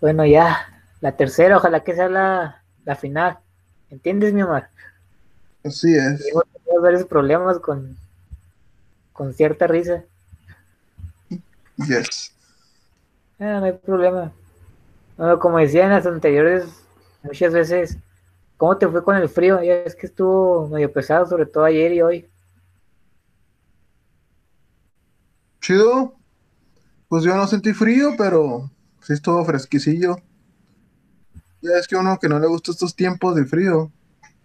Bueno, ya, la tercera, ojalá que sea la, la final. ¿Entiendes, mi amor? Así es. Tengo varios problemas con, con cierta risa. Yes. Ah, no hay problema. Bueno, como decía en las anteriores, muchas veces, ¿cómo te fue con el frío? Ya es que estuvo medio pesado, sobre todo ayer y hoy. Chido. Pues yo no sentí frío, pero sí estuvo fresquecillo. Ya es que uno que no le gusta estos tiempos de frío,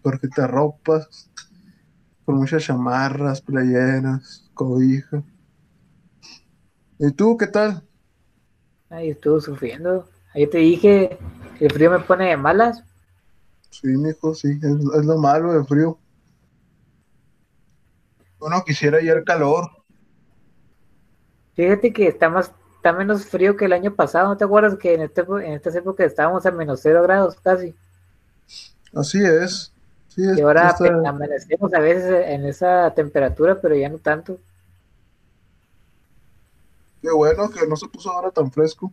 porque te arropas con muchas chamarras, playeras, cobija. ¿Y tú qué tal? Ay, estuvo sufriendo. Ayer te dije, el frío me pone de malas. Sí, mijo, sí, es, es lo malo del frío. Uno quisiera ayer calor. Fíjate que está más, está menos frío que el año pasado. ¿No te acuerdas que en, este, en estas épocas estábamos a menos cero grados casi? Así es. Sí, es Y ahora está- amanecemos a veces en esa temperatura, pero ya no tanto. qué bueno que no se puso ahora tan fresco.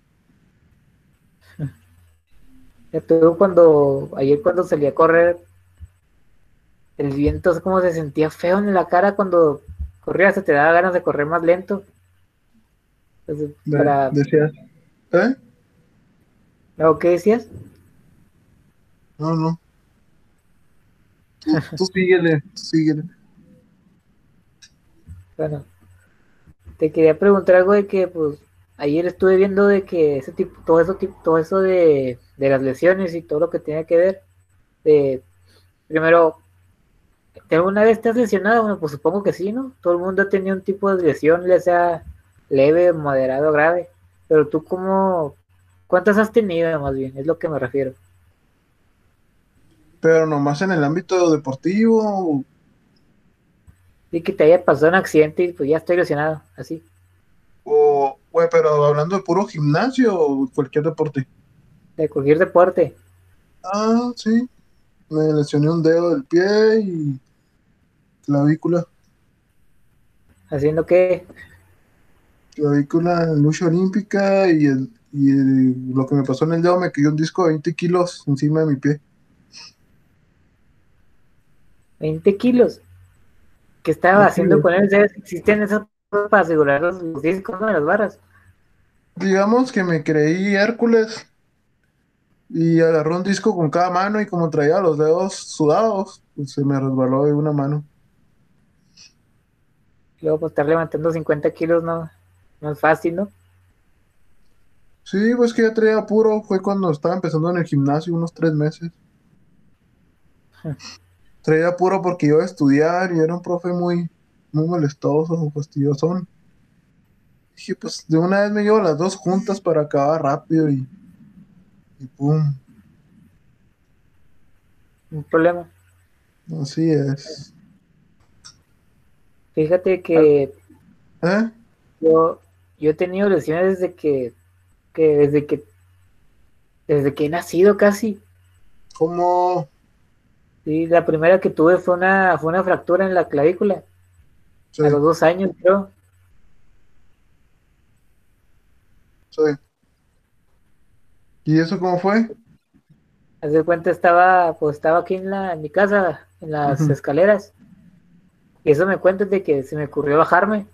Tú cuando, ayer cuando salí a correr, el viento como se sentía feo en la cara cuando corrías, se te daba ganas de correr más lento. Entonces, para, Decías. ¿Eh? ¿no? ¿qué decías? No, no. Tú, tú síguele, tú síguele. Bueno, te quería preguntar algo de que, pues, ayer estuve viendo de que ese tipo, todo eso, tipo, todo eso de, de las lesiones y todo lo que tiene que ver, de, primero, ¿te alguna vez has lesionado? Bueno, pues supongo que sí, ¿no? Todo el mundo ha tenido un tipo de lesión, ya sea leve, moderado, grave, pero tú cómo, ¿cuántas has tenido más bien? Es lo que me refiero. Pero nomás en el ámbito deportivo. Y que te haya pasado un accidente y pues ya estoy lesionado, así. O, güey, pero hablando de puro gimnasio o cualquier deporte. De cualquier deporte. Ah, sí. Me lesioné un dedo del pie y clavícula. Haciendo que, Clavícula en lucha olímpica y, el, y el- lo que me pasó en el dedo me cayó un disco de 20 kilos encima de mi pie. 20 kilos. ¿Qué estaba haciendo con él? Existen esas cosas para asegurar los, los discos, ¿no? Las barras. Digamos que me creí Hércules y agarró un disco con cada mano y como traía los dedos sudados, pues se me resbaló de una mano. Luego, pues estar levantando 50 kilos no, no es fácil, ¿no? Sí, pues que ya traía puro, fue cuando estaba empezando en el gimnasio, unos tres meses. Traía puro porque iba a estudiar y era un profe muy, muy molestoso, fastidioso. Dije, pues de una vez me llevo las dos juntas para acabar rápido y, y pum, Un problema. así es. Fíjate que ¿Eh? yo, yo he tenido lesiones desde que, que desde que desde que he nacido casi. Como, Sí, la primera que tuve fue una, fue una fractura en la clavícula. sí, A los dos años, creo. sí. ¿Y eso cómo fue? Haz de cuenta estaba, pues estaba aquí en la, en mi casa, en las escaleras. Y eso me cuenta de que se me ocurrió bajarme.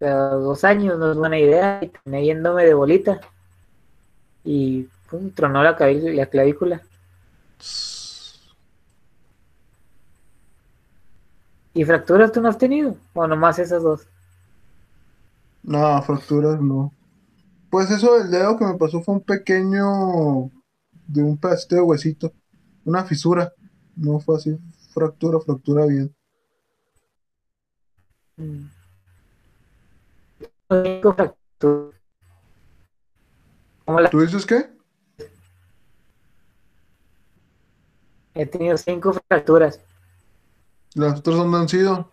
Dos años no es buena idea. Y terminé yéndome de bolita. Y pum, tronó la, la clavícula. ¿Y fracturas tú no has tenido? ¿O nomás esas dos? No, fracturas no. Pues eso del dedo que me pasó fue un pequeño, de un pedacito de huesito, una fisura. No fue así, fractura, fractura bien. Mm. ¿Tú dices qué? He tenido cinco fracturas. Las otras dónde han sido.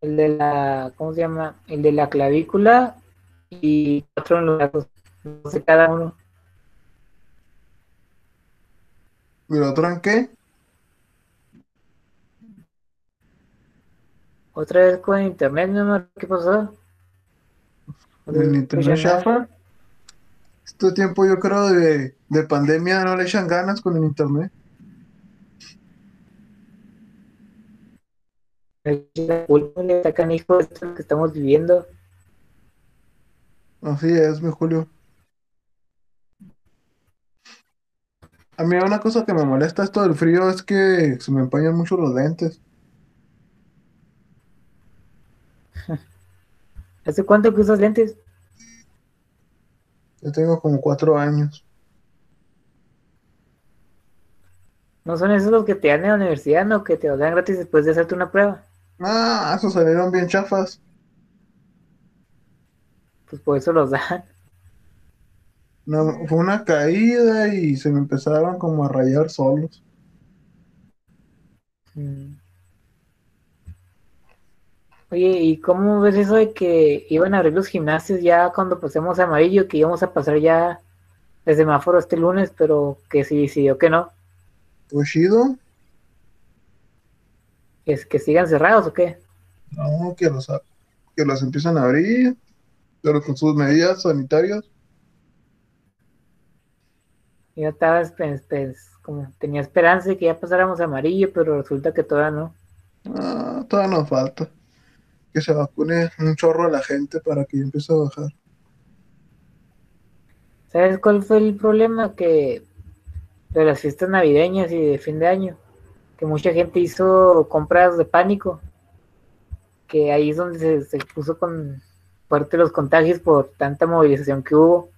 El de la, ¿cómo se llama? El de la clavícula y cuatro en los. No sé cada uno. ¿Y la otra en qué? Otra vez con internet, mi amor, ¿qué pasó? El internet chafa. Este tiempo yo creo de, de pandemia no le echan ganas con el internet. La culpa le sacan hijo de esto que estamos viviendo. Así es, mi Julio. A mí una cosa que me molesta esto del frío es que se me empañan mucho los lentes. ¿Hace cuánto que usas lentes? Yo tengo como cuatro años. ¿No son esos los que te dan en la universidad, no? Que te los dan gratis después de hacerte una prueba. Ah, esos salieron bien chafas. Pues por eso los dan. No, fue una caída y se me empezaron como a rayar solos. Mm. Oye, ¿y cómo ves eso de que iban a abrir los gimnasios ya cuando pasemos a amarillo, que íbamos a pasar ya el semáforo este lunes, pero que sí decidió que no? Pues chido. ¿Es que sigan cerrados o qué? No, que los, que los empiezan a abrir, pero con sus medidas sanitarias. Yo estaba, como tenía esperanza de que ya pasáramos a amarillo, pero resulta que todavía no. Ah, todavía nos falta que se vacune un chorro a la gente para que empiece a bajar. ¿Sabes cuál fue el problema? Que de las fiestas navideñas y de fin de año, que mucha gente hizo compras de pánico, que ahí es donde se, puso con fuerte los contagios por tanta movilización que hubo.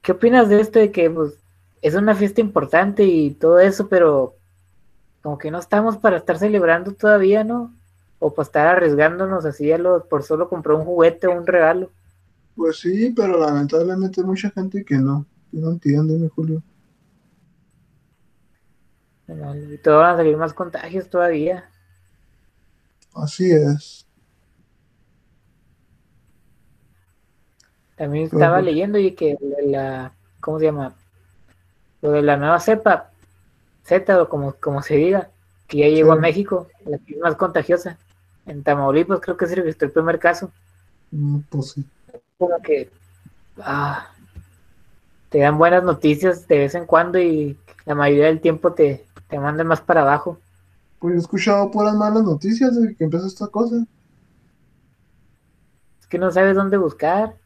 ¿Qué opinas de esto de que pues, es una fiesta importante y todo eso, pero como que no estamos para estar celebrando todavía, ¿no? O para estar arriesgándonos así a lo, por solo comprar un juguete o un regalo. Pues sí, pero lamentablemente hay mucha gente que no, que no entiende, mi Julio. Y todo van a salir más contagios todavía. Así es. También estaba leyendo y que la, ¿cómo se llama? Lo de la nueva cepa, Z o como, como se diga, que ya llegó a México, la que es más contagiosa. En Tamaulipas creo que registró el primer caso. Mm, pues sí. Como que ah, te dan buenas noticias de vez en cuando y la mayoría del tiempo te, te mandan más para abajo. Pues he escuchado puras malas noticias desde que empezó esta cosa. Es que no sabes dónde buscar.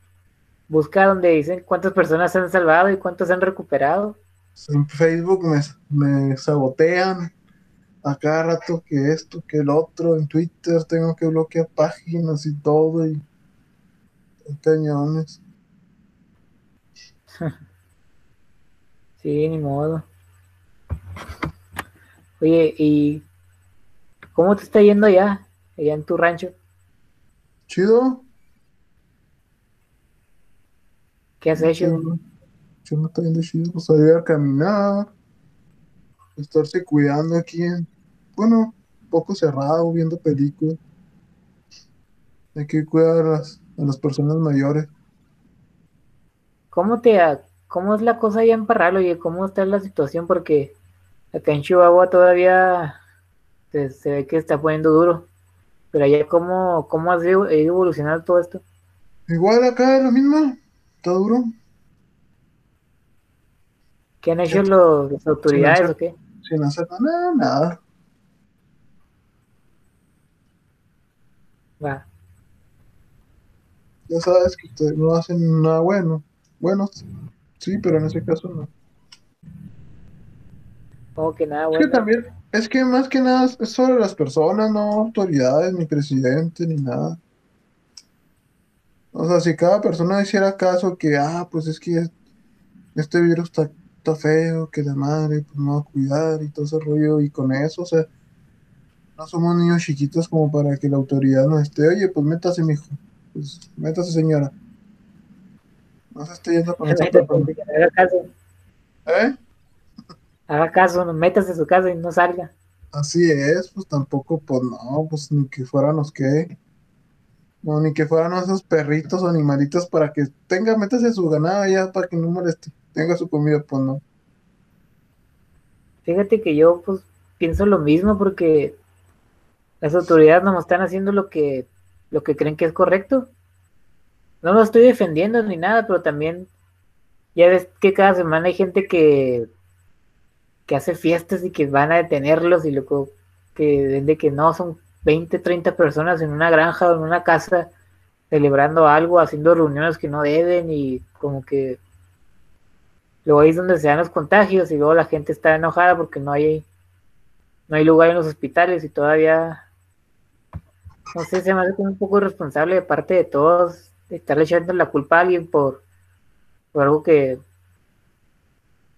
Busca donde dicen cuántas personas se han salvado y cuántas se han recuperado. En Facebook me, me sabotean a cada rato que esto, que el otro, en Twitter tengo que bloquear páginas y todo y cañones. Sí, ni modo. Oye, ¿y cómo te está yendo allá, allá en tu rancho? Chido. ¿Qué has hecho? Yo no estoy yendo chido, pues salir a caminar, estarse cuidando aquí en, bueno, poco cerrado, viendo películas. Hay que cuidar a las, a las personas mayores. ¿Cómo te cómo es la cosa allá en Parral, oye? ¿Cómo está la situación? Porque acá en Chihuahua todavía se, ve que está poniendo duro. Pero allá, ¿cómo, cómo ha ido evolucionando todo esto? Igual acá es lo mismo, está duro. ¿Qué han hecho los, las autoridades o qué? Sin hacer nada, nada. Ya sabes que ustedes no hacen nada bueno. Bueno, sí, pero en ese caso no. Como que nada bueno. Es que también, es que más que nada es sobre las personas, no autoridades, ni presidente, ni nada. O sea, si cada persona hiciera caso que, ah, pues es que este virus está, está feo, que la madre, pues no va a cuidar y todo ese rollo, y con eso, o sea, no somos niños chiquitos como para que la autoridad nos esté, oye, pues métase, mijo. Pues métase, señora. No se esté yendo con esa Haga caso. ¿Eh? Haga caso, no métase a su casa y no salga. Así es, pues tampoco, pues no, pues ni que fuéramos que. No, ni que fueran esos perritos o animalitos para que tenga, métase su ganado ya para que no moleste, tenga su comida, pues no. Fíjate que yo, pues, pienso lo mismo porque las autoridades no están haciendo lo que, lo que creen que es correcto. no lo estoy defendiendo ni nada, pero también ya ves que cada semana hay gente que, que hace fiestas y que van a detenerlos y luego que de que no son 20, 30 personas en una granja o en una casa celebrando algo, haciendo reuniones que no deben y como que luego ahí es donde se dan los contagios y luego la gente está enojada porque no hay no hay lugar en los hospitales y todavía no sé, se me hace como un poco irresponsable de parte de todos estarle echando la culpa a alguien por, por algo que,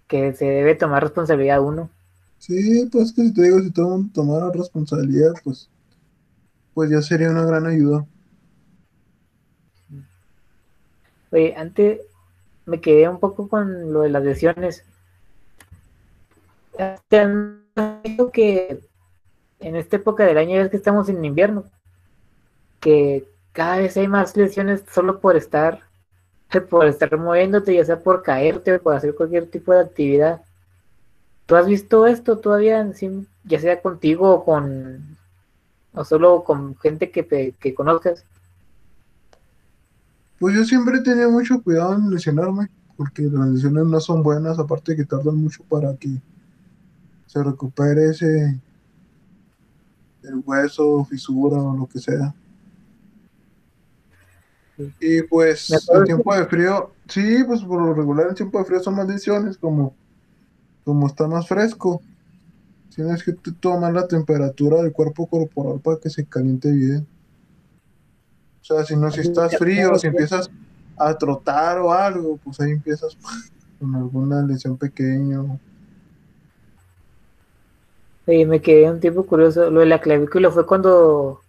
que se debe tomar responsabilidad uno. Sí, pues que si te digo, si todo el mundo tomara responsabilidad, pues, pues ya sería una gran ayuda. Oye, antes me quedé un poco con lo de las lesiones. ¿Te han dicho que en esta época del año es que estamos en invierno? Que cada vez hay más lesiones solo por estar, por estar moviéndote, ya sea por caerte o por hacer cualquier tipo de actividad. ¿Tú has visto esto todavía, ya sea contigo o con, o solo con gente que, que conozcas? Pues yo siempre he tenido mucho cuidado en lesionarme, porque las lesiones no son buenas, aparte que tardan mucho para que se recupere ese el hueso, fisura o lo que sea. Y pues el tiempo de frío, sí, pues por lo regular el tiempo de frío son maldiciones, como, como está más fresco. Tienes que tomar la temperatura del cuerpo corporal para que se caliente bien. O sea, si no, si estás frío, si empiezas a trotar o algo, pues ahí empiezas con alguna lesión pequeña. Oye, me quedé un tiempo curioso. Lo de la clavícula fue cuando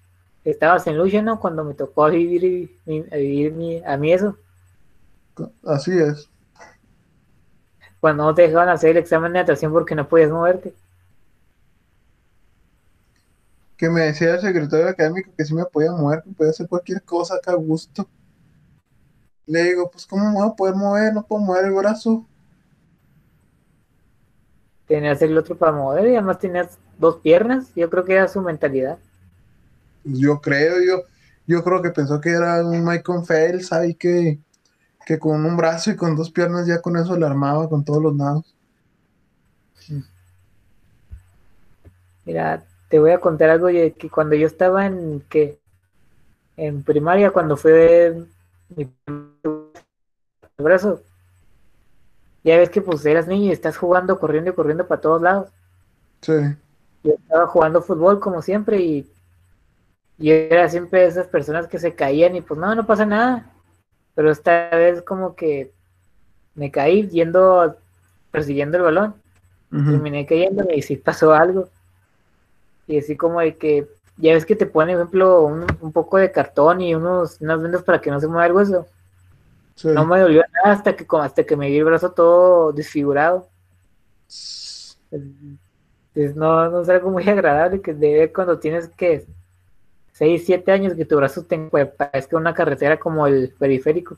estabas en Lucha, ¿no? Cuando me tocó vivir, vivir a mí eso. Así es. Cuando no te dejaban hacer el examen de natación porque no podías moverte. Que me decía el secretario académico que sí me podía mover, que podía hacer cualquier cosa acá a gusto. Le digo, pues ¿cómo me voy a poder mover? No puedo mover el brazo. Tenías el otro para mover y además tenías dos piernas. Yo creo que era su mentalidad. Yo creo, yo, yo creo que pensó que era un Michael Phelps ahí que, que con un brazo y con dos piernas ya con eso le armaba con todos los nados. Mira, te voy a contar algo de que cuando yo estaba en que en primaria, cuando fue mi brazo, ya ves que pues eras niño y estás jugando, corriendo y corriendo para todos lados. Sí. Yo estaba jugando fútbol como siempre y y era siempre esas personas que se caían y pues no, no pasa nada. Pero esta vez como que me caí yendo, persiguiendo el balón. Terminé cayendo y sí pasó algo. Y así como de que, ya ves que te ponen, por ejemplo, un, poco de cartón y unos, unas vendas para que no se mueva el hueso. No me dolió nada hasta que, hasta que me vi el brazo todo desfigurado. no, no es algo muy agradable que de ver cuando tienes que 6, 7 años que tu brazo te parezca una carretera como el periférico.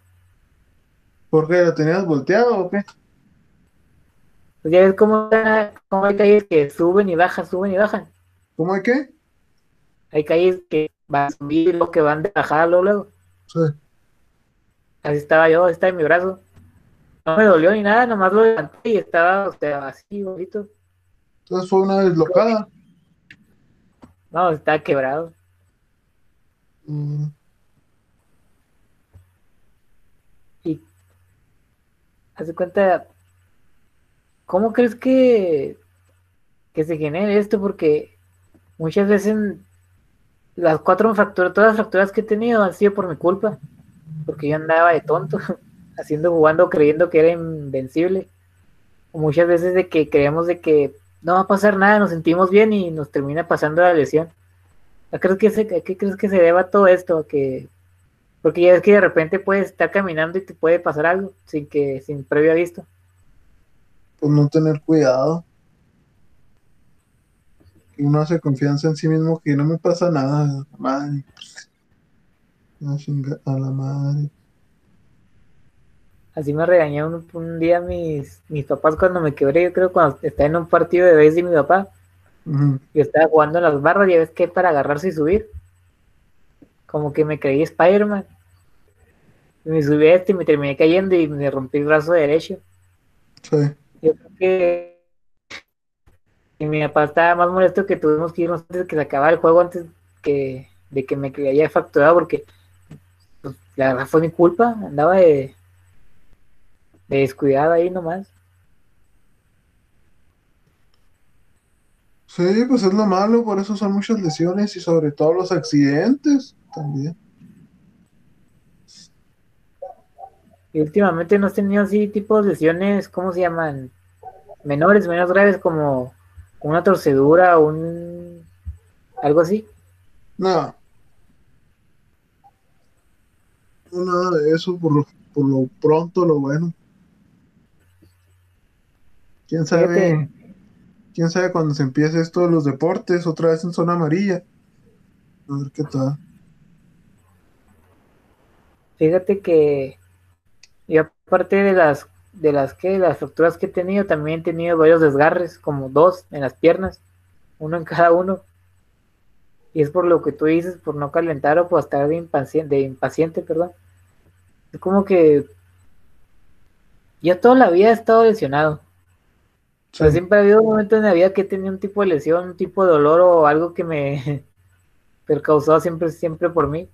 ¿Por qué? ¿Lo tenías volteado o qué? Pues ya ves cómo, cómo hay calles que suben y bajan, suben y bajan. ¿Cómo hay qué? Hay calles que van a subir, lo que van de bajada luego. Sí. Así estaba yo, está en mi brazo. No me dolió ni nada, nomás lo levanté y estaba, o sea, así, bonito. Entonces fue una deslocada. No, está quebrado. Y hace cuenta, ¿cómo crees que, que se genere esto? Porque muchas veces las cuatro fracturas, todas las fracturas que he tenido han sido por mi culpa, porque yo andaba de tonto, haciendo, jugando, creyendo que era invencible. muchas veces de que creemos de que no va a pasar nada, nos sentimos bien y nos termina pasando la lesión. ¿A qué crees que se deba todo esto? Que, porque ya es que de repente puedes estar caminando y te puede pasar algo sin que, sin previo aviso. Pues no tener cuidado. Uno hace confianza en sí mismo que no me pasa nada, madre. a la madre. Así me regañó un, día mis, mis papás cuando me quebré, yo creo cuando estaba en un partido de vez de mi papá y estaba jugando en las barras, ya ves que para agarrarse y subir. Como que me creí Spider-Man. me subí a este y me terminé cayendo y me rompí el brazo derecho. Sí. Yo creo que y mi papá estaba más molesto que tuvimos que irnos antes de que se acabara el juego, antes que de que me haya facturado, porque pues, la verdad fue mi culpa, andaba de, de descuidado ahí nomás. Sí, pues es lo malo, por eso son muchas lesiones y sobre todo los accidentes también. Y últimamente no has tenido así tipos de lesiones, ¿cómo se llaman? Menores, menos graves, como una torcedura o un... algo así. Nada. No, nada de eso, por lo, por lo pronto, lo bueno. ¿Quién sabe? ¿Quién sabe cuando se empiece esto de los deportes? Otra vez en zona amarilla. A ver qué tal. Fíjate que yo aparte de las de las que las fracturas que he tenido, también he tenido varios desgarres, como dos en las piernas, uno en cada uno. Y es por lo que tú dices, por no calentar o por estar de impaciente, de impaciente, perdón. Es como que yo toda la vida he estado lesionado. Sí. Pero siempre ha habido un momento en la vida que he tenido un tipo de lesión, un tipo de dolor o algo que me percausó siempre, siempre por mí.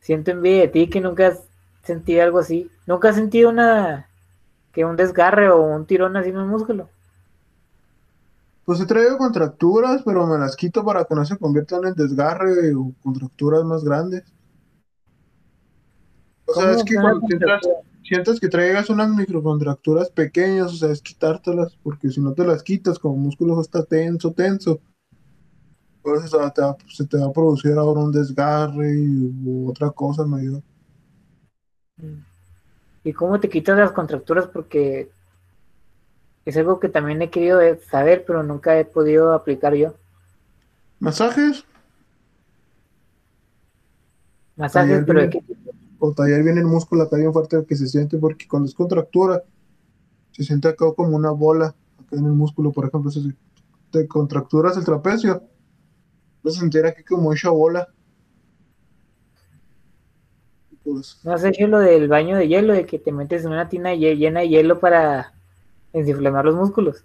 Siento envidia de ti que nunca has sentido algo así. Nunca has sentido una que un desgarre o un tirón así en el músculo. Pues he traído contracturas, pero me las quito para que no se conviertan en desgarre o contracturas más grandes. O sea, ¿Cómo es que cuando sientas, contractura? Sientas que traigas unas microcontracturas pequeñas, o sea, es quitártelas, porque si no te las quitas, como el músculo está tenso, tenso, pues o sea, te va- se te va a producir ahora un desgarre y, u otra cosa mayor. ¿Y cómo te quitas las contracturas? Porque es algo que también he querido saber, pero nunca he podido aplicar yo. Masajes Masajes, pero ¿de qué tipo? O tallar bien el músculo acá bien fuerte que se siente, porque cuando es contractura, se siente acá como una bola, acá en el músculo, por ejemplo, si te contracturas el trapecio, vas a sentir aquí como hecha bola. Pues, ¿No has hecho lo del baño de hielo, de que te metes en una tina lle- llena de hielo para desinflamar los músculos?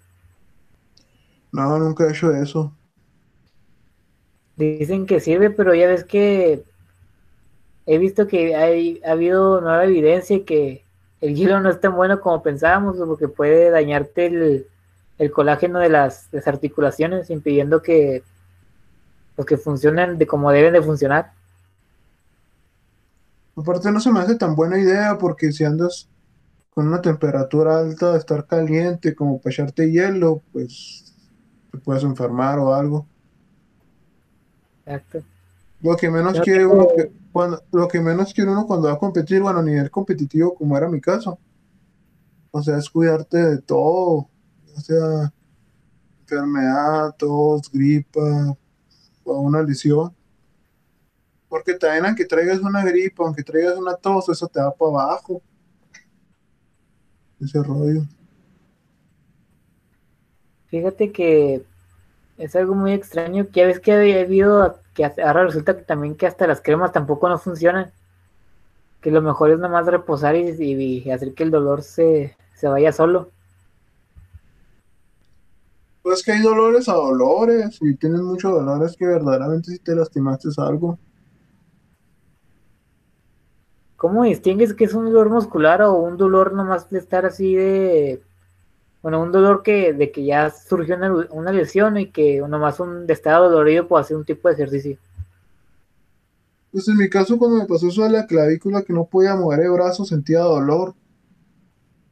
no, nunca he hecho eso. Dicen que sirve, pero ya ves que he visto que hay, ha habido nueva evidencia que el hielo no es tan bueno como pensábamos, porque puede dañarte el, el colágeno de las, de las articulaciones, impidiendo que, pues, que funcionen de como deben de funcionar. Aparte no se me hace tan buena idea porque si andas con una temperatura alta, estar caliente como para echarte hielo, pues te puedes enfermar o algo. Exacto. Lo que menos Yo quiere uno que, cuando, lo que menos quiere uno cuando va a competir, bueno, a nivel competitivo, como era mi caso. O sea, es cuidarte de todo, o sea, enfermedad, tos, gripa o una lesión. Porque también aunque traigas una gripa, aunque traigas una tos, eso te va para abajo. Ese rollo. Fíjate que es algo muy extraño, que ya ves que había habido, que ahora resulta que también que hasta las cremas tampoco no funcionan, que lo mejor es nomás reposar y, y- y hacer que el dolor se, se vaya solo. Pues que hay dolores a dolores, y tienes muchos dolores que verdaderamente si te lastimaste algo. ¿Cómo distingues que es un dolor muscular o un dolor nomás de estar así de, bueno, un dolor que de que ya surgió una, una lesión y que nomás un de estar dolorido por hacer un tipo de ejercicio? Pues en mi caso, cuando me pasó eso de la clavícula, que no podía mover el brazo, sentía dolor.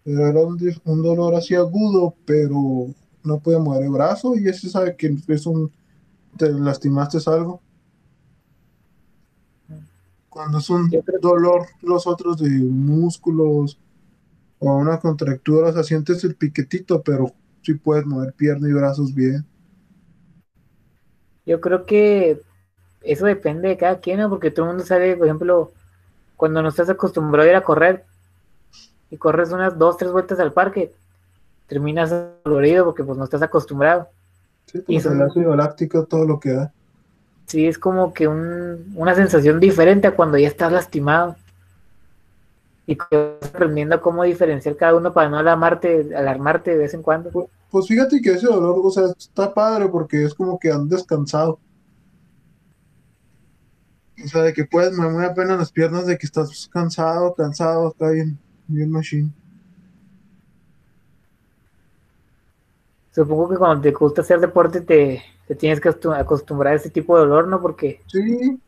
Pero era un, un dolor así agudo, pero no podía mover el brazo y ese sabe que es un, te lastimaste algo. Cuando es un dolor, los otros de músculos o una contractura, o sea, sientes el piquetito, pero sí puedes mover pierna y brazos bien. Yo creo que eso depende de cada quien, ¿no? Porque todo el mundo sabe, por ejemplo, cuando no estás acostumbrado a ir a correr y corres unas dos, tres vueltas al parque, terminas dolorido porque pues no estás acostumbrado. Sí, Y el ácido láctico, todo lo que da. Sí, es como que un- una sensación diferente a cuando ya estás lastimado. Y aprendiendo cómo diferenciar cada uno para no alarmarte, alarmarte de vez en cuando. Pues, pues fíjate que ese dolor, o sea, está padre porque es como que han descansado. O sea, de que puedes mover apenas las piernas, de que estás cansado, cansado, está bien, bien machine. Supongo que cuando te gusta hacer deporte te, te tienes que acostumbrar a ese tipo de dolor, ¿no? Porque... Sí.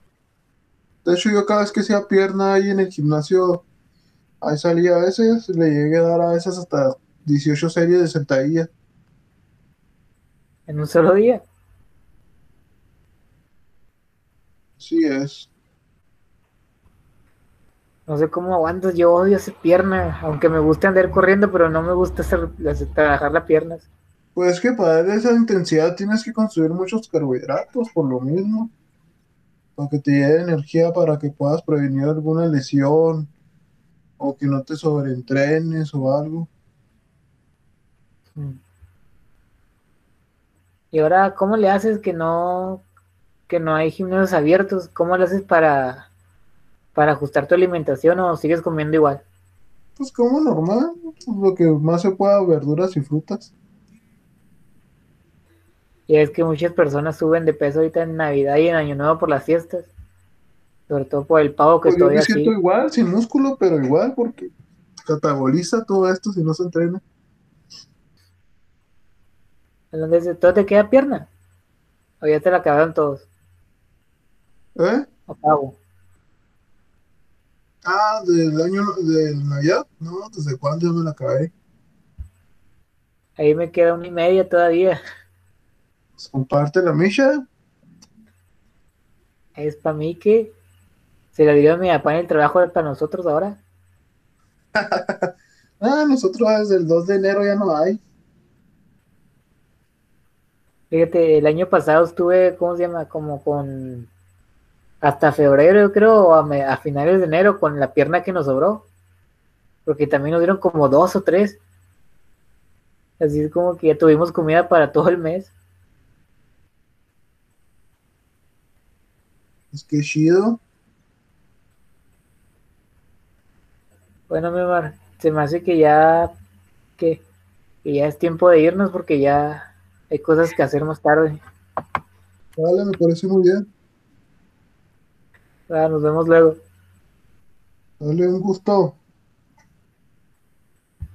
De hecho, yo cada vez que hacía pierna ahí en el gimnasio, ahí salía a veces, le llegué a dar a veces hasta 18 series de sentadilla. ¿En un solo día? Sí es. No sé cómo aguantas, yo odio hacer pierna, aunque me gusta andar corriendo, pero no me gusta hacer, trabajar las piernas. Pues que para darle esa intensidad tienes que consumir muchos carbohidratos por lo mismo. Para que te lleve energía para que puedas prevenir alguna lesión o que no te sobreentrenes o algo. Mm. Y ahora, ¿cómo le haces que no que no hay gimnasios abiertos? ¿Cómo le haces para para ajustar tu alimentación o sigues comiendo igual? Pues como normal, lo que más se pueda, verduras y frutas. Y es que muchas personas suben de peso ahorita en Navidad y en Año Nuevo por las fiestas. Sobre todo por el pavo que pues estoy yo me siento igual, sin músculo, pero igual, porque cataboliza todo esto si no se entrena. Entonces, ¿todo te queda pierna? ¿O ya te la acabaron todos? ¿Eh? ¿O pavo? Ah, del año de Navidad, no, ¿desde cuándo ya me la acabé? Ahí me queda una y media todavía comparte la misa. Es para mí que se la dio a mi papá en el trabajo para nosotros ahora. ah, nosotros desde el 2 de enero ya no hay. Fíjate, el año pasado estuve, ¿cómo se llama? Como con hasta febrero, yo creo, a, a, finales de enero, con la pierna que nos sobró. Porque también nos dieron como dos o tres. Así es como que ya tuvimos comida para todo el mes. Es que chido. Bueno, mi amor, se me hace que ya que, ya es tiempo de irnos porque ya hay cosas que hacer más tarde. Vale, me parece muy bien. nos vemos luego. Dale un gusto.